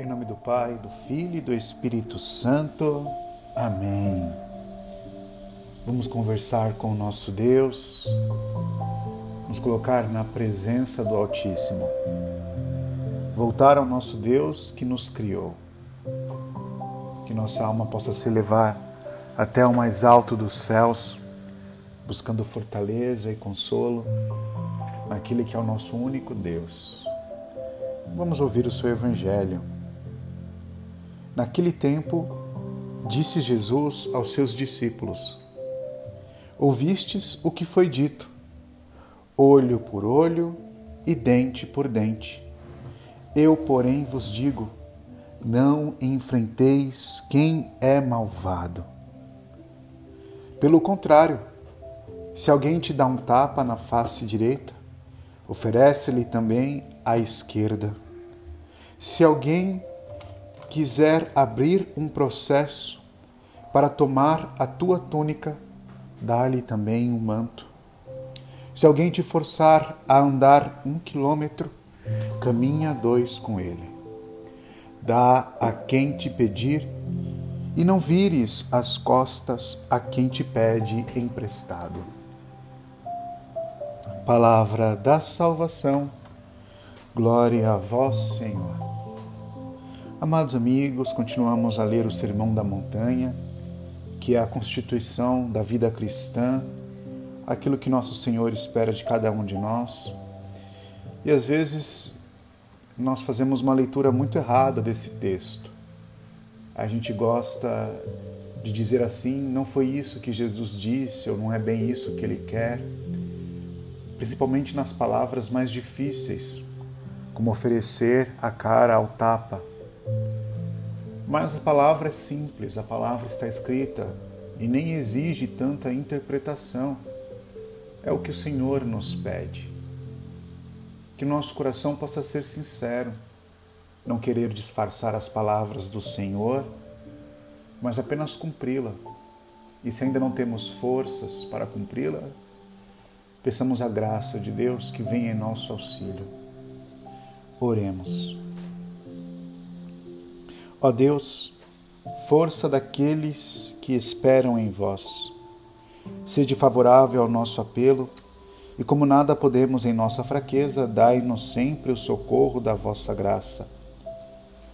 Em nome do Pai, do Filho e do Espírito Santo. Amém. Vamos conversar com o nosso Deus, nos colocar na presença do Altíssimo, voltar ao nosso Deus que nos criou, que nossa alma possa se levar até o mais alto dos céus, buscando fortaleza e consolo naquele que é o nosso único Deus. Vamos ouvir o seu Evangelho. Naquele tempo, disse Jesus aos seus discípulos: Ouvistes o que foi dito, olho por olho e dente por dente. Eu, porém, vos digo: não enfrenteis quem é malvado. Pelo contrário, se alguém te dá um tapa na face direita, oferece-lhe também a esquerda. Se alguém quiser abrir um processo para tomar a tua túnica, dá-lhe também um manto. Se alguém te forçar a andar um quilômetro, caminha dois com ele. Dá a quem te pedir e não vires as costas a quem te pede emprestado. Palavra da salvação, glória a vós, Senhor. Amados amigos, continuamos a ler o Sermão da Montanha, que é a constituição da vida cristã, aquilo que nosso Senhor espera de cada um de nós. E às vezes nós fazemos uma leitura muito errada desse texto. A gente gosta de dizer assim: não foi isso que Jesus disse, ou não é bem isso que ele quer, principalmente nas palavras mais difíceis, como oferecer a cara ao tapa mas a palavra é simples, a palavra está escrita e nem exige tanta interpretação. É o que o Senhor nos pede. Que nosso coração possa ser sincero, não querer disfarçar as palavras do Senhor, mas apenas cumpri-la. E se ainda não temos forças para cumpri-la, peçamos a graça de Deus que venha em nosso auxílio. Oremos. Ó Deus, força daqueles que esperam em vós, sede favorável ao nosso apelo, e como nada podemos em nossa fraqueza, dai-nos sempre o socorro da vossa graça,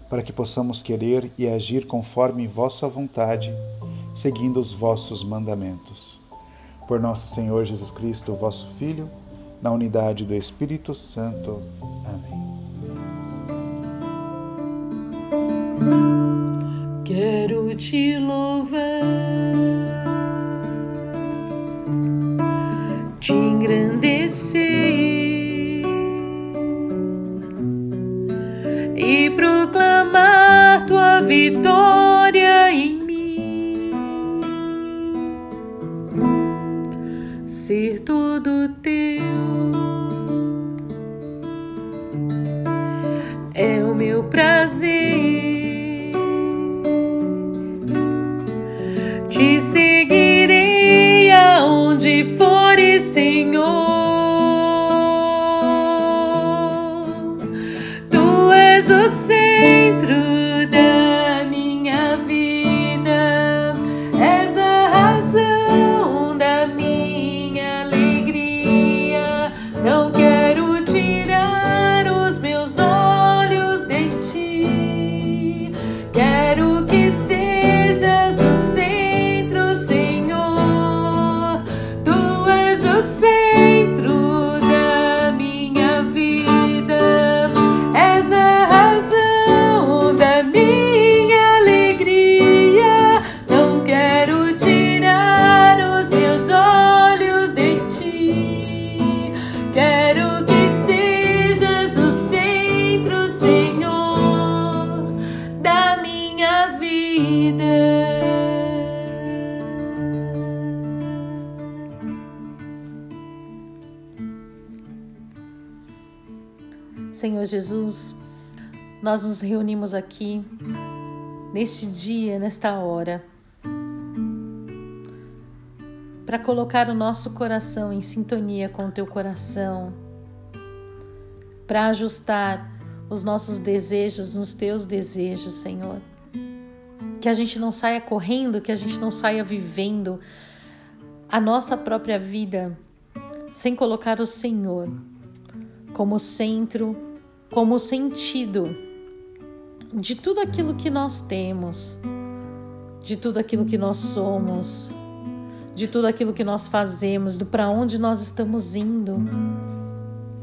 para que possamos querer e agir conforme vossa vontade, seguindo os vossos mandamentos. Por nosso Senhor Jesus Cristo, vosso Filho, na unidade do Espírito Santo. Amém. Quero te louvar, nós nos reunimos aqui neste dia, nesta hora, para colocar o nosso coração em sintonia com o teu coração, para ajustar os nossos desejos nos teus desejos, Senhor. Que a gente não saia correndo, que a gente não saia vivendo a nossa própria vida sem colocar o Senhor como centro, como sentido de tudo aquilo que nós temos, de tudo aquilo que nós somos, de tudo aquilo que nós fazemos, do para onde nós estamos indo.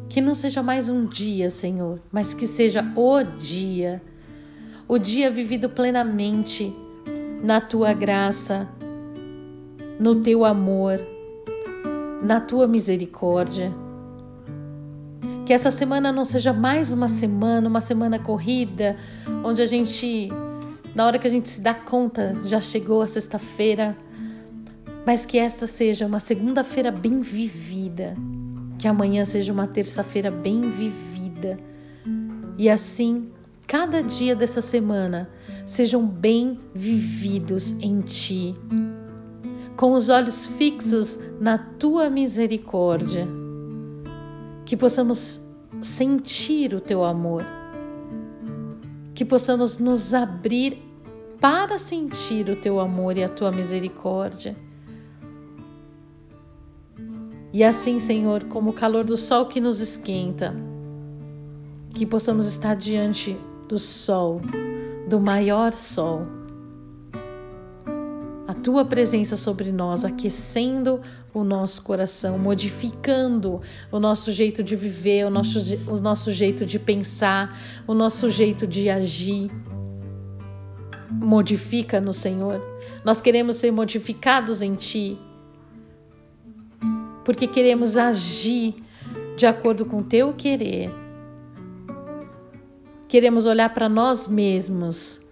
Que não seja mais um dia, Senhor, mas que seja o dia, o dia vivido plenamente na tua graça, no teu amor, na tua misericórdia. Que essa semana não seja mais uma semana, uma semana corrida, onde a gente, na hora que a gente se dá conta, já chegou a sexta-feira, mas que esta seja uma segunda-feira bem vivida, que amanhã seja uma terça-feira bem vivida. E assim, cada dia dessa semana sejam bem vividos em Ti, com os olhos fixos na Tua misericórdia que possamos sentir o teu amor, que possamos nos abrir para sentir o teu amor e a tua misericórdia. E assim, Senhor, como o calor do sol que nos esquenta, que possamos estar diante do sol, do maior sol tua presença sobre nós, aquecendo o nosso coração, modificando o nosso jeito de viver, o nosso, o nosso jeito de pensar, o nosso jeito de agir. Modifica no Senhor. Nós queremos ser modificados em Ti, porque queremos agir de acordo com Teu querer. Queremos olhar para nós mesmos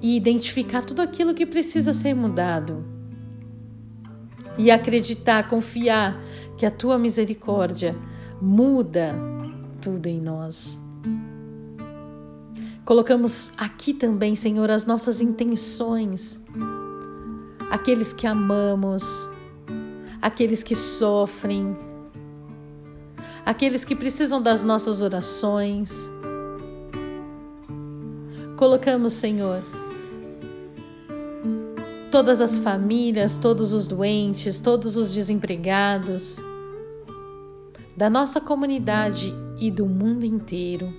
e identificar tudo aquilo que precisa ser mudado. E acreditar, confiar que a tua misericórdia muda tudo em nós. Colocamos aqui também, Senhor, as nossas intenções, aqueles que amamos, aqueles que sofrem, aqueles que precisam das nossas orações. Colocamos, Senhor, todas as famílias, todos os doentes, todos os desempregados, da nossa comunidade e do mundo inteiro.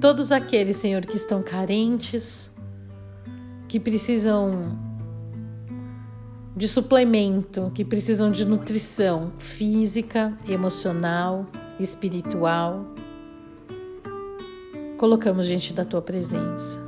Todos aqueles, Senhor, que estão carentes, que precisam de suplemento, que precisam de nutrição física, emocional, espiritual. Colocamos diante da tua presença.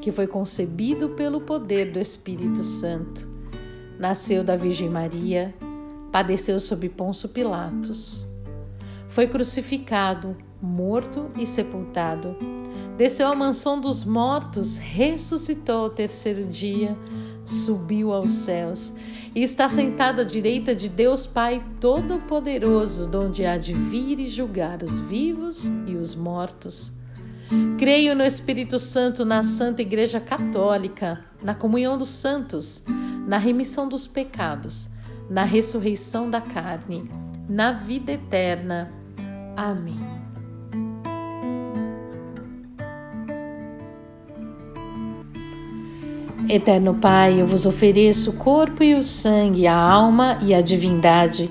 que foi concebido pelo poder do Espírito Santo. Nasceu da Virgem Maria, padeceu sob Ponço Pilatos. Foi crucificado, morto e sepultado. Desceu à mansão dos mortos, ressuscitou ao terceiro dia, subiu aos céus e está sentado à direita de Deus Pai Todo-Poderoso, donde há de vir e julgar os vivos e os mortos. Creio no Espírito Santo, na Santa Igreja Católica, na comunhão dos santos, na remissão dos pecados, na ressurreição da carne, na vida eterna. Amém. Eterno Pai, eu vos ofereço o corpo e o sangue, a alma e a divindade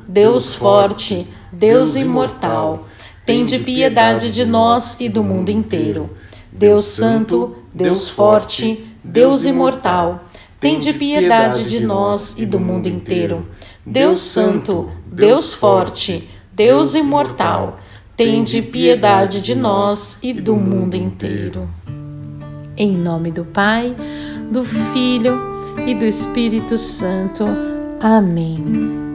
Deus Forte, Deus Imortal, tende piedade de nós e do mundo inteiro. Deus Santo, Deus Forte, Deus Imortal, tende piedade de nós e do mundo inteiro. Deus Santo, Deus Forte, Deus Imortal, tende piedade de nós e do mundo inteiro. Em nome do Pai, do Filho e do Espírito Santo. Amém.